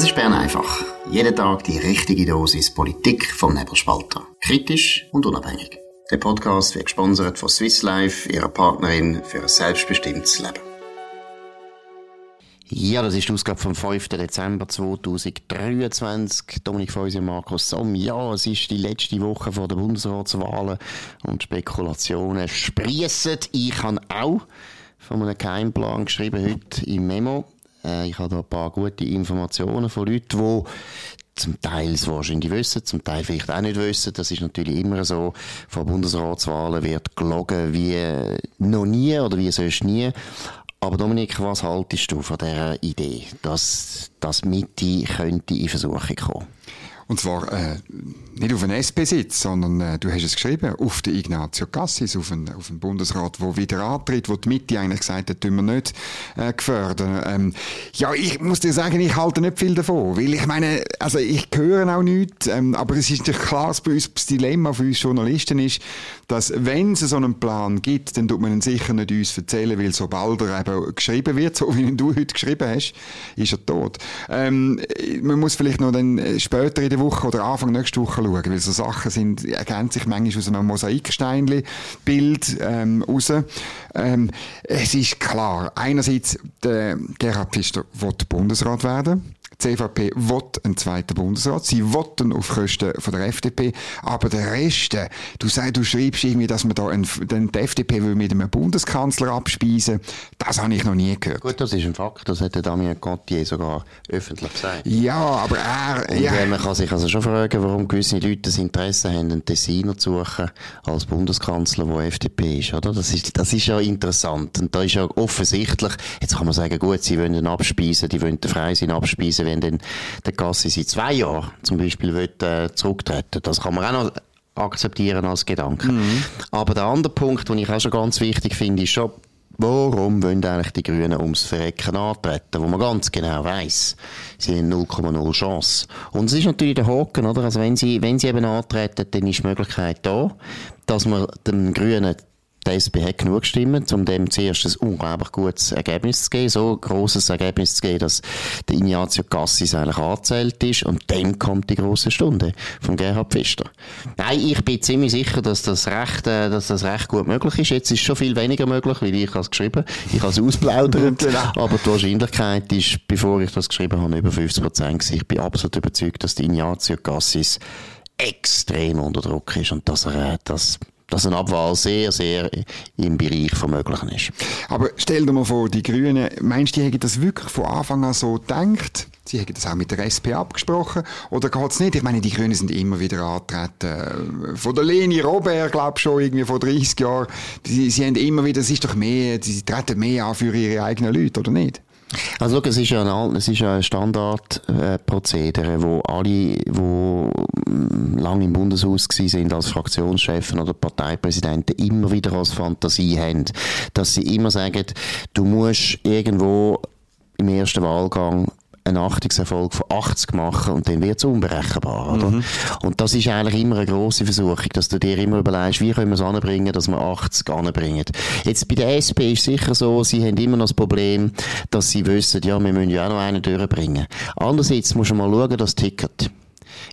Das ist Bern einfach. Jeden Tag die richtige Dosis Politik vom Nebelspalter. Kritisch und unabhängig. Der Podcast wird gesponsert von Swiss Life, ihrer Partnerin für ein selbstbestimmtes Leben. Ja, das ist die Ausgabe vom 5. Dezember 2023. Dominik Feusi und Markus Somm. Ja, es ist die letzte Woche vor der Bundesratswahlen und Spekulationen sprießen. Ich habe auch von einem Geheimplan geschrieben heute im Memo. Äh, ich habe da ein paar gute Informationen von Leuten, die zum Teil es wahrscheinlich wissen, zum Teil vielleicht auch nicht wissen. Das ist natürlich immer so. Vor Bundesratswahlen wird gelogen wie noch nie oder wie sonst nie. Aber Dominik, was haltest du von dieser Idee, dass das Mitte könnte in Versuchung kommen? Und zwar äh, nicht auf einen SP-Sitz, sondern äh, du hast es geschrieben, auf den Ignazio Cassis, auf einen, auf einen Bundesrat, der wieder antritt, wo die Mitte eigentlich gesagt hat, tun wir nicht äh, gefördern. Ähm, ja, ich muss dir sagen, ich halte nicht viel davon, weil ich meine, also ich höre auch nichts, ähm, aber es ist natürlich klar, dass bei uns das Dilemma für uns Journalisten ist, dass wenn es so einen Plan gibt, dann tut man ihn sicher nicht uns erzählen, weil sobald er eben geschrieben wird, so wie du heute geschrieben hast, ist er tot. Ähm, man muss vielleicht noch dann äh, später in der Woche oder Anfang nächste Woche schauen, weil so Sachen sind, ergänzen sich manchmal aus einem Mosaiksteinli-Bild ähm, raus. Ähm, es ist klar, einerseits, der Gerhard Pfister will Bundesrat werden. Die CVP will einen zweiten Bundesrat. Sie wollten auf Kosten von der FDP. Aber der Rest, äh, du sagst, du schreibst irgendwie, dass man da einen, den, die FDP will mit einem Bundeskanzler abspeisen. Das habe ich noch nie gehört. Gut, das ist ein Fakt. Das hat der Damien Contier sogar öffentlich gesagt. Ja, aber er, Und ja. man kann sich also schon fragen, warum gewisse Leute das Interesse haben, einen Tessiner zu suchen als Bundeskanzler, der FDP ist, oder? Das ist, das ist ja interessant. Und da ist ja offensichtlich, jetzt kann man sagen, gut, sie wollen ihn abspeisen, die wollen den Freisinn abspeisen, wenn dann der Gassi seit zwei Jahren zum Beispiel will, äh, zurücktreten. Das kann man auch noch akzeptieren als Gedanke. Mhm. Aber der andere Punkt, den ich auch schon ganz wichtig finde, ist schon, Warum wollen eigentlich die Grünen ums Verrecken antreten, wo man ganz genau weiß, sie haben 0,0 Chance. Und es ist natürlich der Haken, oder? Also wenn sie, wenn sie eben antreten, dann ist die Möglichkeit da, dass man den Grünen die SP hat genug Stimmen, um dem zuerst ein unglaublich gutes Ergebnis zu geben, so ein grosses Ergebnis zu geben, dass der Ignazio Cassis eigentlich angezählt ist und dann kommt die große Stunde von Gerhard Pfister. Nein, ich bin ziemlich sicher, dass das recht, äh, dass das recht gut möglich ist. Jetzt ist schon viel weniger möglich, weil ich es geschrieben ich habe es ausplaudert, genau. aber die Wahrscheinlichkeit ist, bevor ich das geschrieben habe, über 50 Prozent Ich bin absolut überzeugt, dass der Ignazio Cassis extrem unter Druck ist und dass er, äh, das dass eine Abwahl sehr, sehr im Bereich von Möglichen ist. Aber stell dir mal vor, die Grünen, meinst du, die hätten das wirklich von Anfang an so gedacht? Sie hätten das auch mit der SP abgesprochen? Oder geht es nicht? Ich meine, die Grünen sind immer wieder angetreten. Von der Leni Robert, glaube ich schon, irgendwie vor 30 Jahren. Sie, sie haben immer wieder, es ist doch mehr, sie treten mehr an für ihre eigenen Leute, oder nicht? Also schau, es ist ja ein, es ist ein Standardprozedere, äh, wo alle, wo mm, lange im Bundeshaus sind als Fraktionschefen oder Parteipräsidenten immer wieder als Fantasie haben, dass sie immer sagen, du musst irgendwo im ersten Wahlgang einen Achtungserfolg von 80 machen und dann wird es unberechenbar, oder? Mhm. Und das ist eigentlich immer eine grosse Versuchung, dass du dir immer überlegst, wie können wir es anbringen, dass wir 80 anbringen. Jetzt bei der SP ist sicher so, sie haben immer noch das Problem, dass sie wissen, ja, wir müssen ja auch noch einen durchbringen. Andererseits muss man mal schauen, das Ticket.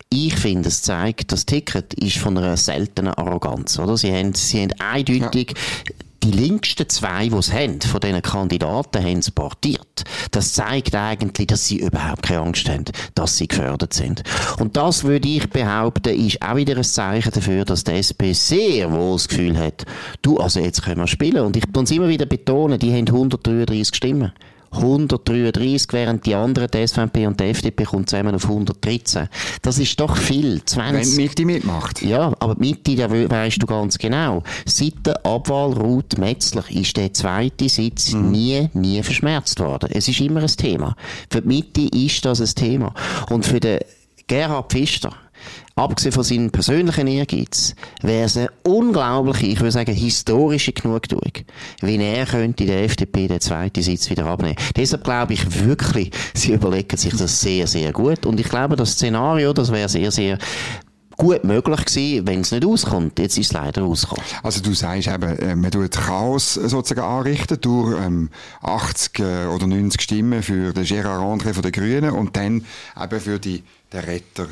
Ich finde, es zeigt, das Ticket ist von einer seltenen Arroganz, oder? Sie haben, sie haben eindeutig ja die linksten zwei, die es haben, von diesen Kandidaten, haben es portiert. Das zeigt eigentlich, dass sie überhaupt keine Angst haben, dass sie gefördert sind. Und das würde ich behaupten, ist auch wieder ein Zeichen dafür, dass die SP sehr wohl das Gefühl hat, du, also jetzt können wir spielen. Und ich muss immer wieder betonen, die haben 133 Stimmen. 133, während die anderen, die SVP und die FDP, kommt zusammen auf 113. Das ist doch viel. 20. Wenn die Mitte mitmacht. Ja, aber die Mitte, da weißt du ganz genau. Seit der Abwahl Ruth Metzler ist der zweite Sitz mhm. nie, nie verschmerzt worden. Es ist immer ein Thema. Für die Mitte ist das ein Thema. Und für den Gerhard Pfister, abgesehen von seinem persönlichen Ehrgeiz, wäre es eine unglaubliche, ich würde sagen, historische Genugtuung, wenn er könnte der FDP den zweiten Sitz wieder abnehmen. Deshalb glaube ich wirklich, sie überlegen sich das sehr, sehr gut. Und ich glaube, das Szenario, das wäre sehr, sehr gut möglich gewesen, wenn es nicht auskommt. Jetzt ist es leider ausgekommen. Also du sagst eben, äh, man tut Chaos sozusagen anrichten durch ähm, 80 äh, oder 90 Stimmen für den Gérard André von den Grünen und dann eben für die, den Retter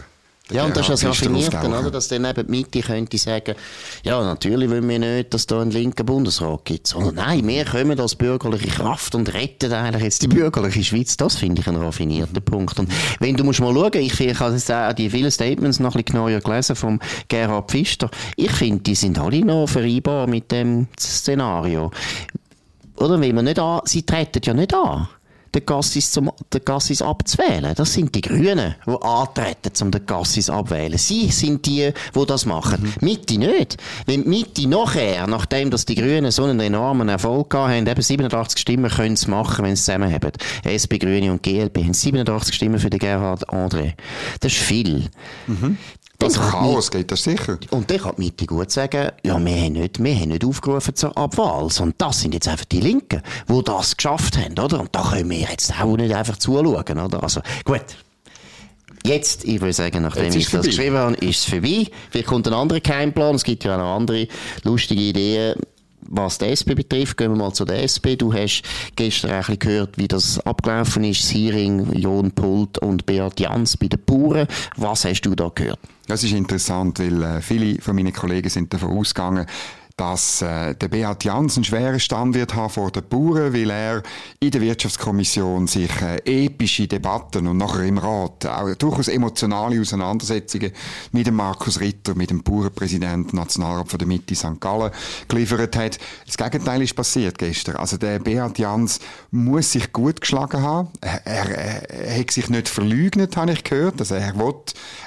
ja, und das ist das Raffinierte, oder? Dass dann eben die Mitte könnte sagen, ja, natürlich wollen wir nicht, dass da einen linken Bundesrat gibt. Sondern nein, wir kommen als bürgerliche Kraft und retten eigentlich jetzt die bürgerliche Schweiz. Das finde ich ein raffinierter Punkt. Und wenn du musst mal schauen, ich, ich habe jetzt auch die vielen Statements noch ein bisschen genauer gelesen vom Gerhard Pfister. Ich finde, die sind alle noch vereinbar mit dem Szenario. Oder? Wenn man nicht an, sie treten ja nicht an den Gassis, zum, den Gassis abzuwählen. Das sind die Grünen, die antreten, um den Gassis abzuwählen. Sie sind die, die das machen. Mhm. Mitte nicht. Wenn Mitte nachher, nachdem dass die Grünen so einen enormen Erfolg haben, eben 87 Stimmen können sie machen, wenn sie zusammen haben. SP, Grüne und GLP haben 87 Stimmen für den Gerhard André. Das ist viel. Mhm. Das Chaos geht das sicher. Und dann kann die Mitte gut sagen, ja, wir haben nicht, wir haben nicht aufgerufen zur Abwahl, sondern das sind jetzt einfach die Linken, die das geschafft haben, oder? Und da können wir jetzt auch nicht einfach zuschauen, oder? Also, gut. Jetzt, ich würde sagen, nachdem ich das geschrieben habe, ist es vorbei. Vielleicht kommt ein anderer Keimplan. Es gibt ja auch noch andere lustige Ideen was die SP betrifft, gehen wir mal zu der SP. Du hast gestern ein bisschen gehört, wie das abgelaufen ist, das Hearing, Jon Pult und Beat Jans bei den Bauern. Was hast du da gehört? Das ist interessant, weil äh, viele von meinen Kollegen sind davon ausgegangen, dass äh, der Beat Jans einen schweren Stand wird haben vor den Bauern, weil er in der Wirtschaftskommission sich äh, epische Debatten und nachher im Rat auch durchaus emotionale Auseinandersetzungen mit dem Markus Ritter, mit dem Bauernpräsidenten Nationalrat von der Mitte St. Gallen geliefert hat. Das Gegenteil ist passiert gestern. Also der Beat Jans muss sich gut geschlagen haben. Er, er, er hat sich nicht verleugnet, habe ich gehört. Also er will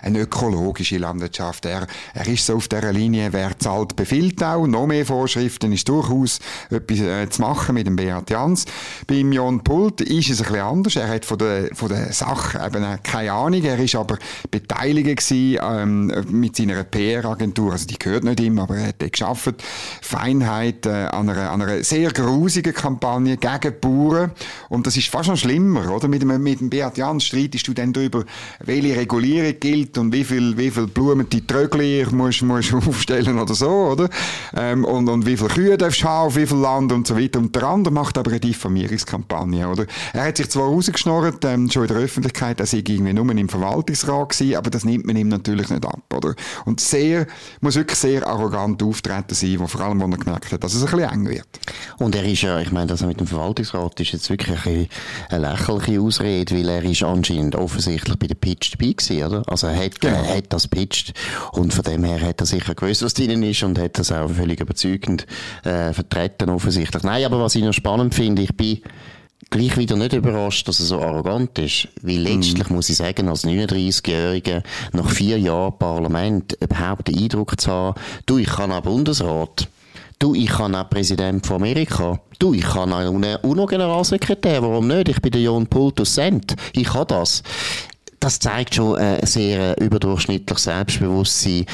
eine ökologische Landwirtschaft. Er, er ist so auf dieser Linie, wer zahlt, befiehlt auch noch mehr Vorschriften ist durchaus etwas äh, zu machen mit dem Beat Jans. Beim Jon Pult ist es ein bisschen anders. Er hat von der, von der Sache eben keine Ahnung. Er ist aber beteiligt gewesen, ähm, mit seiner PR-Agentur. Also die gehört nicht ihm, aber er hat geschafft. Feinheit äh, an, einer, an einer sehr grusigen Kampagne gegen Bauern. Und das ist fast noch schlimmer, oder? Mit dem, mit dem Beat Jans streitest du dann darüber, welche Regulierung gilt und wie viel, wie viel Blumen die Trögli musst, musst aufstellen oder so, oder? Äh, ähm, und, und wie viele Kühe darfst du haben, auf wie viel Land und so weiter. Und der andere macht aber eine Diffamierungskampagne, oder? Er hat sich zwar rausgeschnorrt, ähm, schon in der Öffentlichkeit, er sei irgendwie nur im Verwaltungsrat gewesen, aber das nimmt man ihm natürlich nicht ab, oder? Und sehr, muss wirklich sehr arrogant auftreten sein, wo vor allem, wo er gemerkt hat, dass es ein bisschen eng wird. Und er ist ja, ich meine, das mit dem Verwaltungsrat ist jetzt wirklich ein eine lächerliche Ausrede, weil er ist anscheinend offensichtlich bei der Pitch dabei gewesen, oder? Also er hat, genau. er hat das pitcht und von dem her hat er sicher gewusst, was drin ist und hat das auch völlig überzeugend äh, vertreten offensichtlich. Nein, aber was ich noch spannend finde, ich bin gleich wieder nicht überrascht, dass er so arrogant ist. Weil letztlich mm. muss ich sagen, als 39-Jähriger nach vier Jahren Parlament überhaupt den Eindruck zu haben, du, ich kann auch Bundesrat. Du, ich kann auch Präsident von Amerika. Du, ich kann auch UNO-Generalsekretär. Warum nicht? Ich bin der John Pultus Sent. Ich kann das das zeigt schon ein sehr überdurchschnittliches Selbstbewusstsein,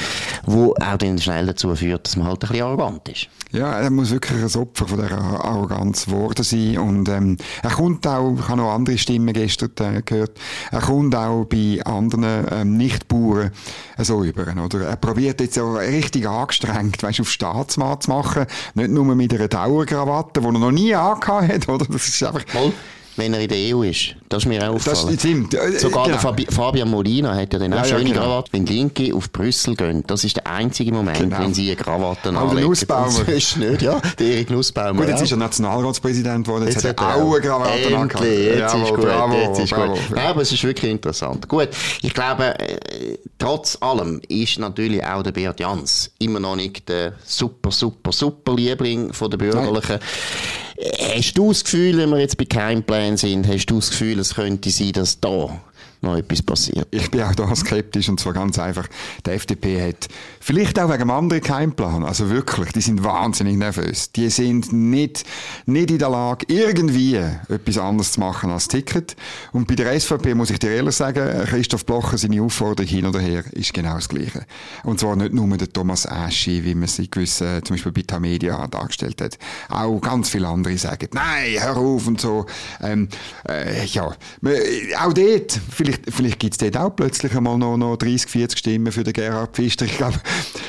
wo auch dann schnell dazu führt, dass man halt ein bisschen arrogant ist. Ja, er muss wirklich ein Opfer von dieser Arroganz geworden sein und ähm, er kommt auch, ich habe noch andere Stimmen gestern äh, gehört, er kommt auch bei anderen ähm, Nichtbauern äh, so über, oder? Er probiert jetzt auch richtig angestrengt, weißt, auf Staatsmann zu machen, nicht nur mit einer Dauerkrawatte, die er noch nie angehabt hat, oder? Das ist einfach... Mal wenn er in der EU ist. Das ist mir auch aufgefallen. Das stimmt. Äh, Sogar genau. der Fabian Molina hat ja dann auch ja, schöne ja, genau. Krawatte. Wenn Linke auf Brüssel gehen, das ist der einzige Moment, genau. wenn sie eine Krawatte anlegen. Aber Nussbaumer. ist nicht, ja. Der Erik Nussbaumer. Gut, jetzt ist er Nationalratspräsident geworden, jetzt, jetzt hat er auch eine Krawatte angehabt. Jetzt Jawohl, ist gut, bravo, jetzt ist bravo, gut. Bravo. aber es ist wirklich interessant. Gut, ich glaube, äh, trotz allem ist natürlich auch der Beat Jans immer noch nicht der super, super, super Liebling von der Bürgerlichen. Nein. Hast du das Gefühl, wenn wir jetzt bei keinem Plan sind, hast du das Gefühl, es könnte sein, dass da noch etwas passiert. Ich bin auch da skeptisch und zwar ganz einfach. Die FDP hat vielleicht auch wegen einem anderen keinen Plan. Also wirklich, die sind wahnsinnig nervös. Die sind nicht, nicht in der Lage, irgendwie etwas anderes zu machen als Ticket. Und bei der SVP muss ich dir ehrlich sagen, Christoph Blocher, seine Aufforderung hin oder her, ist genau das Gleiche. Und zwar nicht nur der Thomas Aschi, wie man sie gewissen, zum Beispiel bei Tamedia dargestellt hat. Auch ganz viele andere sagen, nein, hör auf und so. Ähm, äh, ja, auch dort, vielleicht vielleicht, vielleicht gibt es dort auch plötzlich einmal noch, noch 30, 40 Stimmen für den Gerhard Pfister. Ich glaube,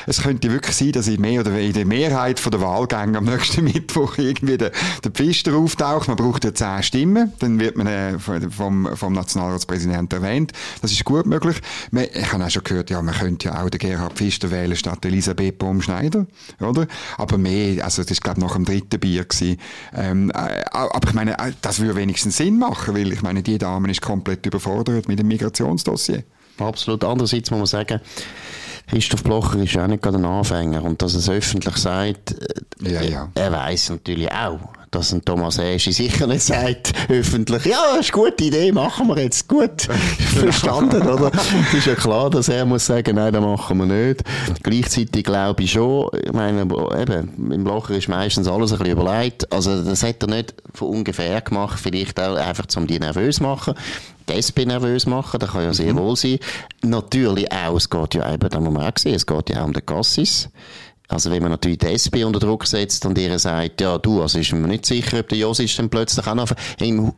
es könnte wirklich sein, dass in, mehr oder in der Mehrheit der Wahlgänge am nächsten Mittwoch irgendwie der, der Pfister auftaucht. Man braucht ja 10 Stimmen, dann wird man äh, vom, vom Nationalratspräsidenten erwähnt. Das ist gut möglich. Ich habe auch schon gehört, ja, man könnte ja auch den Gerhard Pfister wählen statt Elisabeth Baum-Schneider, oder? Aber mehr, also das ist glaube nach dem dritten Bier gewesen. Ähm, äh, aber ich meine, äh, das würde wenigstens Sinn machen, weil ich meine, die Dame ist komplett überfordert mit dem Migrationsdossier. Absolut. Andererseits muss man sagen, Christoph Blocher ist auch nicht gerade ein Anfänger und dass er es öffentlich sagt, äh, ja, ja. er weiß natürlich auch, dass ein Thomas Eschi sicher nicht sagt, öffentlich, ja, ist eine gute Idee, machen wir jetzt. Gut, verstanden, oder? Es ist ja klar, dass er muss sagen, nein, das machen wir nicht. Gleichzeitig glaube ich schon, ich meine, eben, im Blocher ist meistens alles ein bisschen überlegt. Also, das hat er nicht von ungefähr gemacht, vielleicht auch einfach, um die nervös zu machen die SP nervös machen, das kann ja sehr mhm. wohl sein. Natürlich auch, es geht ja eben, da muss man auch sehen, es geht ja auch um den Gassis. Also wenn man natürlich die SP unter Druck setzt und ihr sagt, ja du, also ist mir nicht sicher, ob der Josic dann plötzlich auch noch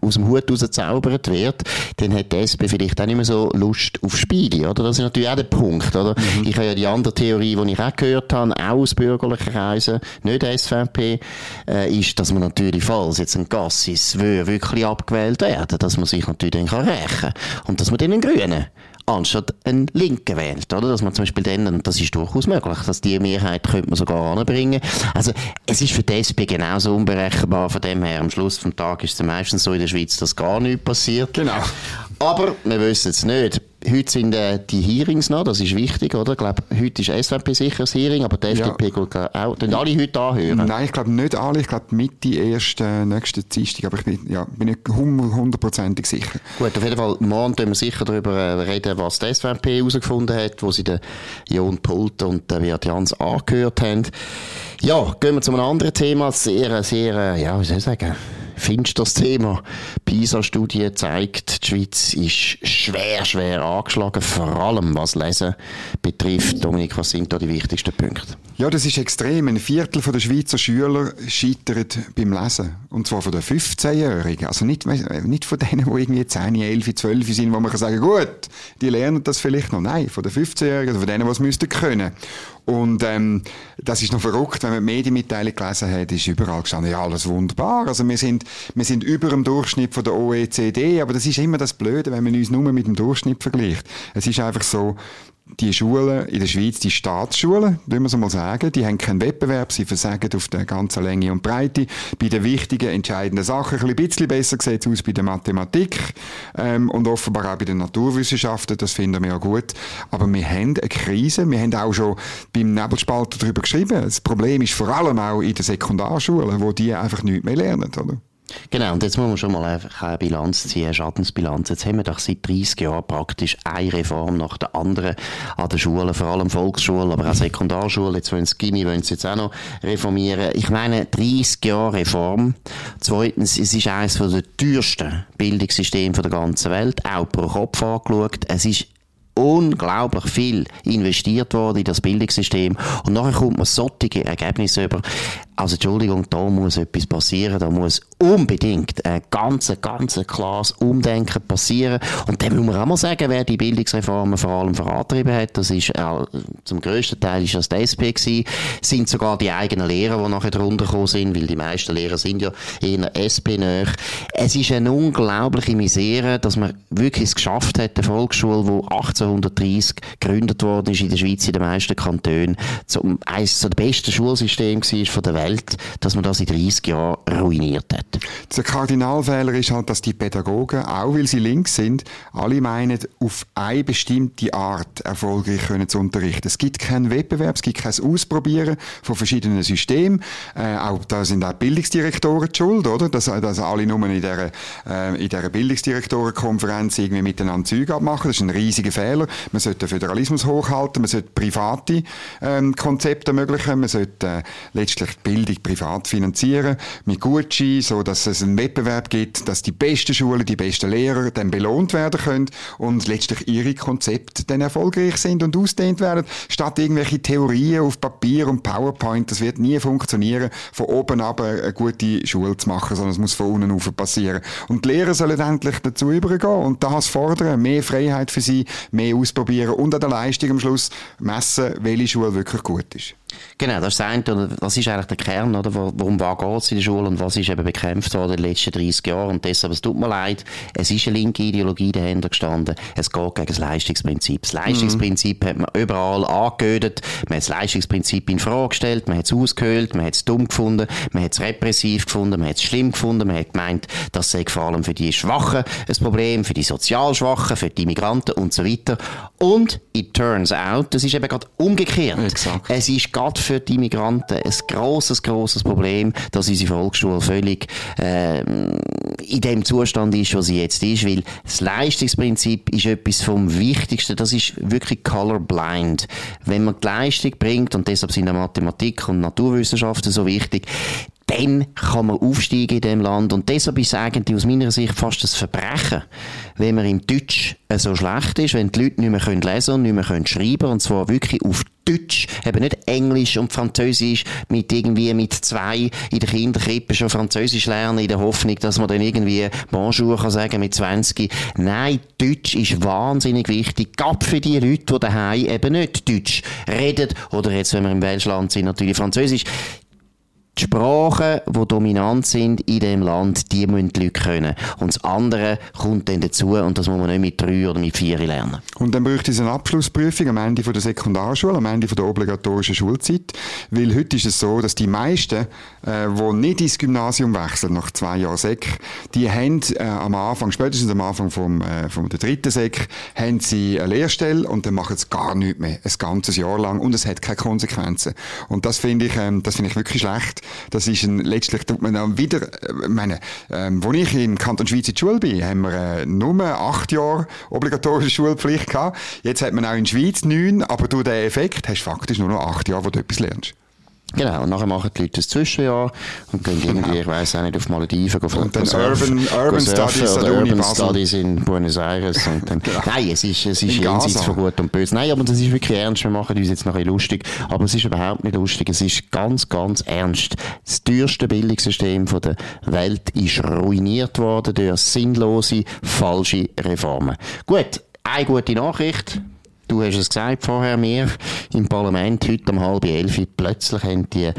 aus dem Hut rausgezaubert wird, dann hat die SP vielleicht auch nicht mehr so Lust auf Spiele, oder? Das ist natürlich auch der Punkt, oder? Mhm. Ich habe ja die andere Theorie, die ich auch gehört habe, auch aus bürgerlichen Kreisen, nicht SVP, äh, ist, dass man natürlich, falls jetzt ein Gassis wirklich abgewählt werden, dass man sich natürlich dann kann rächen und dass man den Grünen anstatt einen Linken wählt, oder? Dass man zum Beispiel dann, und das ist durchaus möglich, dass die Mehrheit könnte man sogar anbringen. Also, es ist für die SP genauso unberechenbar, von dem her, am Schluss vom Tag ist es meistens so in der Schweiz, dass gar nichts passiert. Genau. Aber wir wissen es nicht. Heute sind äh, die Hearings noch, das ist wichtig, oder? Ich glaube, heute ist SVP sicher das Hearing, aber die FDP ja. auch. Dann alle heute anhören? Nein, ich glaube nicht alle. Ich glaube Mitte erst äh, nächsten Dienstag, aber ich bin, ja, bin nicht hundertprozentig sicher. Gut, auf jeden Fall, morgen können wir sicher darüber äh, reden, was die SVP herausgefunden hat, wo sie den Jon Pult und den Wirt Jans angehört haben. Ja, gehen wir zu einem anderen Thema. Sehr, sehr, ja, wie soll ich sagen, finsteres Thema. PISA-Studie zeigt, die Schweiz ist schwer, schwer angeschlagen, vor allem was Lesen betrifft. Dominik, was sind da die wichtigsten Punkte? Ja, das ist extrem. Ein Viertel der Schweizer Schüler scheitert beim Lesen. Und zwar von den 15-Jährigen. Also nicht, nicht von denen, die irgendwie 10, 11, 12 sind, wo man kann sagen, gut, die lernen das vielleicht noch. Nein, von den 15-Jährigen, von denen, die es müssten können. Und ähm, das ist noch verrückt, wenn man die Medienmitteilung gelesen hat, ist überall gestanden, ja, alles wunderbar. Also wir sind, wir sind über dem Durchschnitt von der OECD, aber das ist immer das Blöde, wenn man uns nur mit dem Durchschnitt vergleicht. Es ist einfach so, die Schulen in der Schweiz, die Staatsschulen, würde man so mal sagen, die haben keinen Wettbewerb, sie versagen auf der ganzen Länge und Breite. Bei den wichtigen, entscheidenden Sachen ein bisschen besser sieht es aus bei der Mathematik ähm, und offenbar auch bei den Naturwissenschaften, das finden wir ja gut. Aber wir haben eine Krise, wir haben auch schon beim Nebelspalter darüber geschrieben. Das Problem ist vor allem auch in den Sekundarschulen, wo die einfach nichts mehr lernen, oder? Genau, und jetzt muss man schon mal einfach eine Bilanz ziehen, eine Schadensbilanz. Jetzt haben wir doch seit 30 Jahren praktisch eine Reform nach der anderen an den Schulen, vor allem Volksschulen, aber auch Sekundarschulen. Jetzt wollen sie Gimmi, wollen sie jetzt auch noch reformieren. Ich meine, 30 Jahre Reform. Zweitens, es ist eines der teuersten Bildungssysteme der ganzen Welt, auch pro Kopf angeschaut. Es ist unglaublich viel investiert worden in das Bildungssystem und nachher kommt man solche Ergebnisse über. Also Entschuldigung, da muss etwas passieren, da muss unbedingt ein ganz, ganz klares Umdenken passieren. Und dann muss man auch mal sagen, wer die Bildungsreformen vor allem vorantrieben hat, das ist äh, zum grössten Teil ist das die SP gewesen, sind sogar die eigenen Lehrer, die nachher drunter gekommen sind, weil die meisten Lehrer sind ja eher SP -näher. Es ist eine unglaubliche Misere, dass man wirklich es geschafft hat, eine Volksschule, die 1830 gegründet worden ist in der Schweiz, in den meisten Kantonen, zum, eines der besten Schulsysteme war der Welt Welt, dass man das in 30 Jahren ruiniert hat. Der Kardinalfehler ist halt, dass die Pädagogen, auch weil sie links sind, alle meinen, auf eine bestimmte Art erfolgreich können zu unterrichten. Es gibt keinen Wettbewerb, es gibt kein Ausprobieren von verschiedenen Systemen. Äh, auch, da sind auch Bildungsdirektoren die schuld, oder? Dass, dass alle nur in dieser, äh, in dieser Bildungsdirektorenkonferenz irgendwie miteinander Zeug abmachen. Das ist ein riesiger Fehler. Fehler. Man sollte den Föderalismus hochhalten, man sollte private ähm, Konzepte ermöglichen, man sollte äh, letztlich die Bildung privat finanzieren, mit Gutschein, so dass es einen Wettbewerb gibt, dass die besten Schulen, die besten Lehrer dann belohnt werden können und letztlich ihre Konzepte dann erfolgreich sind und ausdehnt werden, statt irgendwelche Theorien auf Papier und PowerPoint. Das wird nie funktionieren, von oben aber eine gute Schule zu machen, sondern es muss von unten auf passieren. Und die Lehrer sollen endlich dazu übergehen und das fordern, mehr Freiheit für sie, mehr ausprobieren und an der Leistung am Schluss messen, welche Schule wirklich gut ist. Genau, das ist, ein, das ist eigentlich der Kern, oder? Worum geht es in der Schule und was ist eben bekämpft worden in den letzten 30 Jahren. Und deshalb, es tut mir leid, es ist eine linke Ideologie dahinter gestanden. Es geht gegen das Leistungsprinzip. Das Leistungsprinzip hat man überall angehört. Man hat das Leistungsprinzip in Frage gestellt, man hat es ausgehöhlt, man hat es dumm gefunden, man hat es repressiv gefunden, man hat es schlimm gefunden, man hat gemeint, das sei vor allem für die Schwachen ein Problem, für die sozial Schwachen, für die Migranten und so weiter. Und it turns out, das ist eben gerade umgekehrt. Exakt. Es ist gerade für die Migranten ein grosses, grosses Problem, dass unsere Volksschule völlig äh, in dem Zustand ist, wo sie jetzt ist, weil das Leistungsprinzip ist etwas vom Wichtigsten, das ist wirklich colorblind. Wenn man die Leistung bringt, und deshalb sind Mathematik und Naturwissenschaften so wichtig, dann kann man aufsteigen in dem Land. Und deshalb ist es eigentlich aus meiner Sicht fast ein Verbrechen, wenn man im Deutsch so schlecht ist, wenn die Leute nicht mehr lesen und nicht mehr schreiben können, und zwar wirklich auf Deutsch, eben nicht Englisch und Französisch mit irgendwie mit zwei in der Kinderkrippe schon Französisch lernen in der Hoffnung, dass man dann irgendwie Bonjour kann sagen mit 20. Nein, Deutsch ist wahnsinnig wichtig, gerade für die Leute, die daheim eben nicht Deutsch reden oder jetzt, wenn wir im Welschland sind, natürlich Französisch die Sprachen, die dominant sind in dem Land, die müssen die Leute können. Und das andere kommt dann dazu und das muss man nicht mit drei oder mit vier lernen. Und dann bräuchte es eine Abschlussprüfung am Ende der Sekundarschule, am Ende der obligatorischen Schulzeit. Weil heute ist es so, dass die meisten, äh, die nicht ins Gymnasium wechseln, nach zwei Jahren Sek, die haben äh, am Anfang, spätestens am Anfang vom, äh, vom der dritten Sek, haben sie eine Lehrstelle und dann machen sie gar nichts mehr. Ein ganzes Jahr lang und es hat keine Konsequenzen. Und das finde ich, ähm, das finde ich wirklich schlecht. Das ist ein, letztlich tut man dann wieder, äh, meine, ähm, wo ich im Kanton Schweiz in der Schule bin, haben wir äh, nur acht Jahre obligatorische Schulpflicht gehabt. Jetzt hat man auch in der Schweiz neun, aber durch den Effekt hast du faktisch nur noch acht Jahre, wo du etwas lernst. Genau, und nachher machen die Leute ein Zwischenjahr und gehen irgendwie, ich weiss auch nicht, auf Malediven. Gehen, und dann Urban, Urban Studies oder Urban Basel. Studies in Buenos Aires. Und dann, genau. Nein, es ist, es ist jenseits von Gut und Böse. Nein, aber das ist wirklich ernst. Wir machen uns jetzt noch ein lustig. Aber es ist überhaupt nicht lustig. Es ist ganz, ganz ernst. Das teuerste Bildungssystem der Welt ist ruiniert worden durch sinnlose, falsche Reformen. Gut, eine gute Nachricht. Du hast es gesagt vorher, mir im Parlament heute um halb elf, plötzlich haben die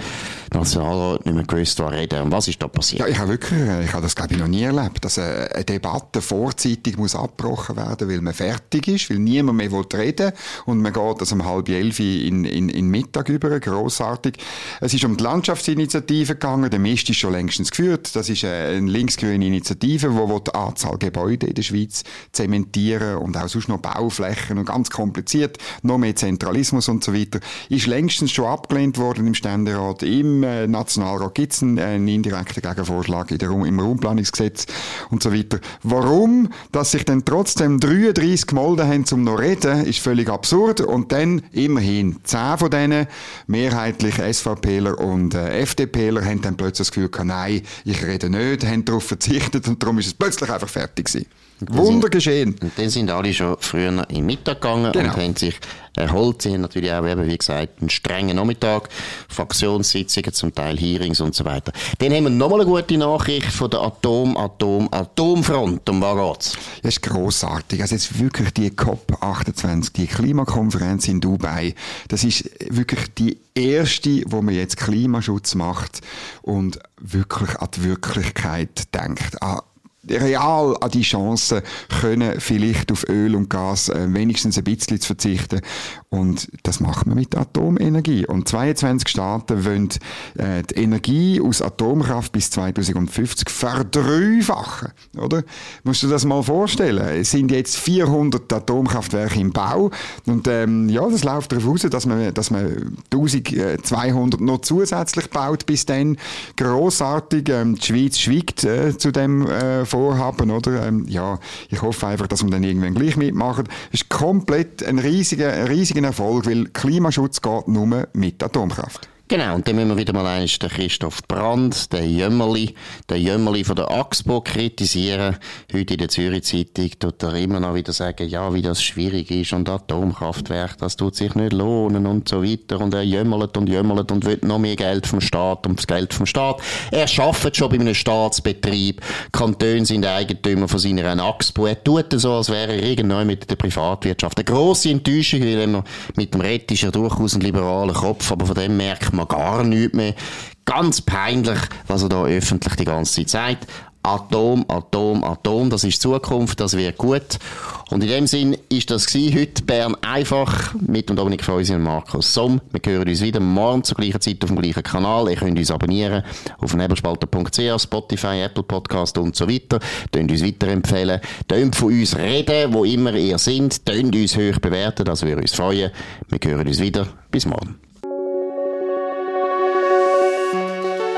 Nationalrat nicht mehr gewusst, was reden. Und was ist da passiert? Ja, ich habe wirklich, ich habe das glaube ich noch nie erlebt, dass eine Debatte vorzeitig muss abgebrochen werden, weil man fertig ist, weil niemand mehr will reden und man geht das um halb elf in, in, in Mittag über, grossartig. Es ist um die Landschaftsinitiative gegangen, der Mist ist schon längstens geführt. Das ist eine linksgrüne Initiative, die die Anzahl Gebäude in der Schweiz zementieren und auch sonst noch Bauflächen und ganz kompliziert, noch mehr Zentralismus und so weiter, ist längstens schon abgelehnt worden im Ständerat, im im Nationalrat gibt es einen, einen, indirekten Gegenvorschlag in der, im Raumplanungsgesetz und so weiter. Warum, dass sich dann trotzdem 33 gemeldet haben, um noch reden, ist völlig absurd. Und dann immerhin 10 von denen, mehrheitlich SVPler und äh, FDPler, haben dann plötzlich das Gefühl gehabt, nein, ich rede nicht, haben darauf verzichtet und darum ist es plötzlich einfach fertig gewesen. Wunder geschehen. Und dann sind alle schon früher im Mittag gegangen genau. und haben sich erholt. Sie haben natürlich auch, eben, wie gesagt, einen strengen Nachmittag, Fraktionssitzungen, zum Teil Hearings und so weiter. Dann haben wir nochmal eine gute Nachricht von der Atom, Atom, Atomfront. Um was geht's? Das ist grossartig. Also jetzt wirklich die COP28, die Klimakonferenz in Dubai, das ist wirklich die erste, wo man jetzt Klimaschutz macht und wirklich an die Wirklichkeit denkt, an real an die Chance können, vielleicht auf Öl und Gas äh, wenigstens ein bisschen zu verzichten. Und das machen wir mit Atomenergie. Und 22 Staaten wollen äh, die Energie aus Atomkraft bis 2050 verdreifachen. Oder? Musst du dir das mal vorstellen? Es sind jetzt 400 Atomkraftwerke im Bau. Und ähm, ja, das läuft darauf aus, dass man, dass man 1200 noch zusätzlich baut bis dann. Grossartig. Ähm, die Schweiz schweigt äh, zu dem äh, Vorhaben, oder? Ähm, ja, ich hoffe einfach, dass wir dann irgendwann gleich mitmachen. Es ist komplett ein riesiger, ein riesiger Erfolg, weil Klimaschutz geht nur mit Atomkraft. Genau, und dann müssen wir wieder mal eins den Christoph Brand, den Jömmerli, den Jömmerli von der AXPO kritisieren. Heute in der Zürich Zeitung tut er immer noch wieder sagen, ja, wie das schwierig ist und Atomkraftwerk, das tut sich nicht lohnen und so weiter. Und er jömmelt und jömmelt und will noch mehr Geld vom Staat und das Geld vom Staat. Er schafft schon bei einem Staatsbetrieb. Kantone sind Eigentümer von seiner AXPO. Er tut so, als wäre er irgendwann mit der Privatwirtschaft. Eine grosse Enttäuschung, weil er mit dem Rett ist er durchaus ein liberaler Kopf, aber von dem merkt man, man gar nichts mehr. Ganz peinlich, was er da öffentlich die ganze Zeit sagt. Atom, Atom, Atom, das ist Zukunft, das wird gut. Und in dem Sinn ist das gewesen, heute Bern einfach mit dem Dominik Freusi und Markus Somm. Wir hören uns wieder morgen zur gleichen Zeit auf dem gleichen Kanal. Ihr könnt uns abonnieren auf nebelspalter.ch, Spotify, Apple Podcast und so weiter. Tönt uns weiterempfehlen. Tönt von uns reden, wo immer ihr seid. Tönt uns hoch bewerten, das würde uns freuen. Wir hören uns wieder. Bis morgen.